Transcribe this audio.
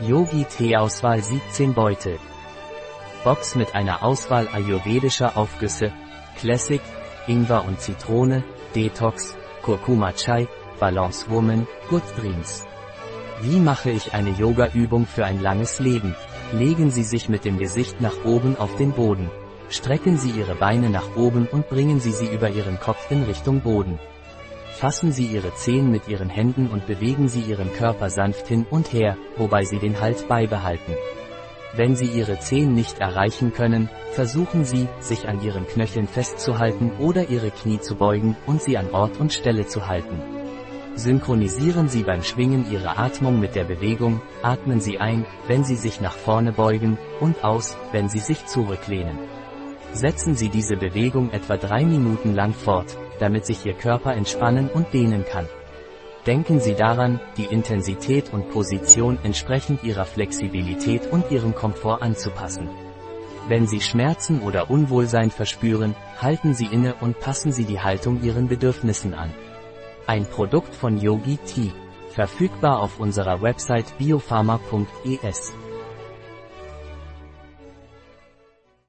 Yogi Teeauswahl 17 Beutel. Box mit einer Auswahl ayurvedischer Aufgüsse, Classic, Ingwer und Zitrone, Detox, Kurkuma Chai, Balance Woman, Good Dreams. Wie mache ich eine Yoga-Übung für ein langes Leben? Legen Sie sich mit dem Gesicht nach oben auf den Boden. Strecken Sie Ihre Beine nach oben und bringen Sie sie über Ihren Kopf in Richtung Boden. Fassen Sie Ihre Zehen mit Ihren Händen und bewegen Sie Ihren Körper sanft hin und her, wobei Sie den Halt beibehalten. Wenn Sie Ihre Zehen nicht erreichen können, versuchen Sie, sich an Ihren Knöcheln festzuhalten oder Ihre Knie zu beugen und sie an Ort und Stelle zu halten. Synchronisieren Sie beim Schwingen Ihre Atmung mit der Bewegung, atmen Sie ein, wenn Sie sich nach vorne beugen, und aus, wenn Sie sich zurücklehnen. Setzen Sie diese Bewegung etwa drei Minuten lang fort, damit sich Ihr Körper entspannen und dehnen kann. Denken Sie daran, die Intensität und Position entsprechend Ihrer Flexibilität und Ihrem Komfort anzupassen. Wenn Sie Schmerzen oder Unwohlsein verspüren, halten Sie inne und passen Sie die Haltung Ihren Bedürfnissen an. Ein Produkt von Yogi Tea. Verfügbar auf unserer Website biopharma.es.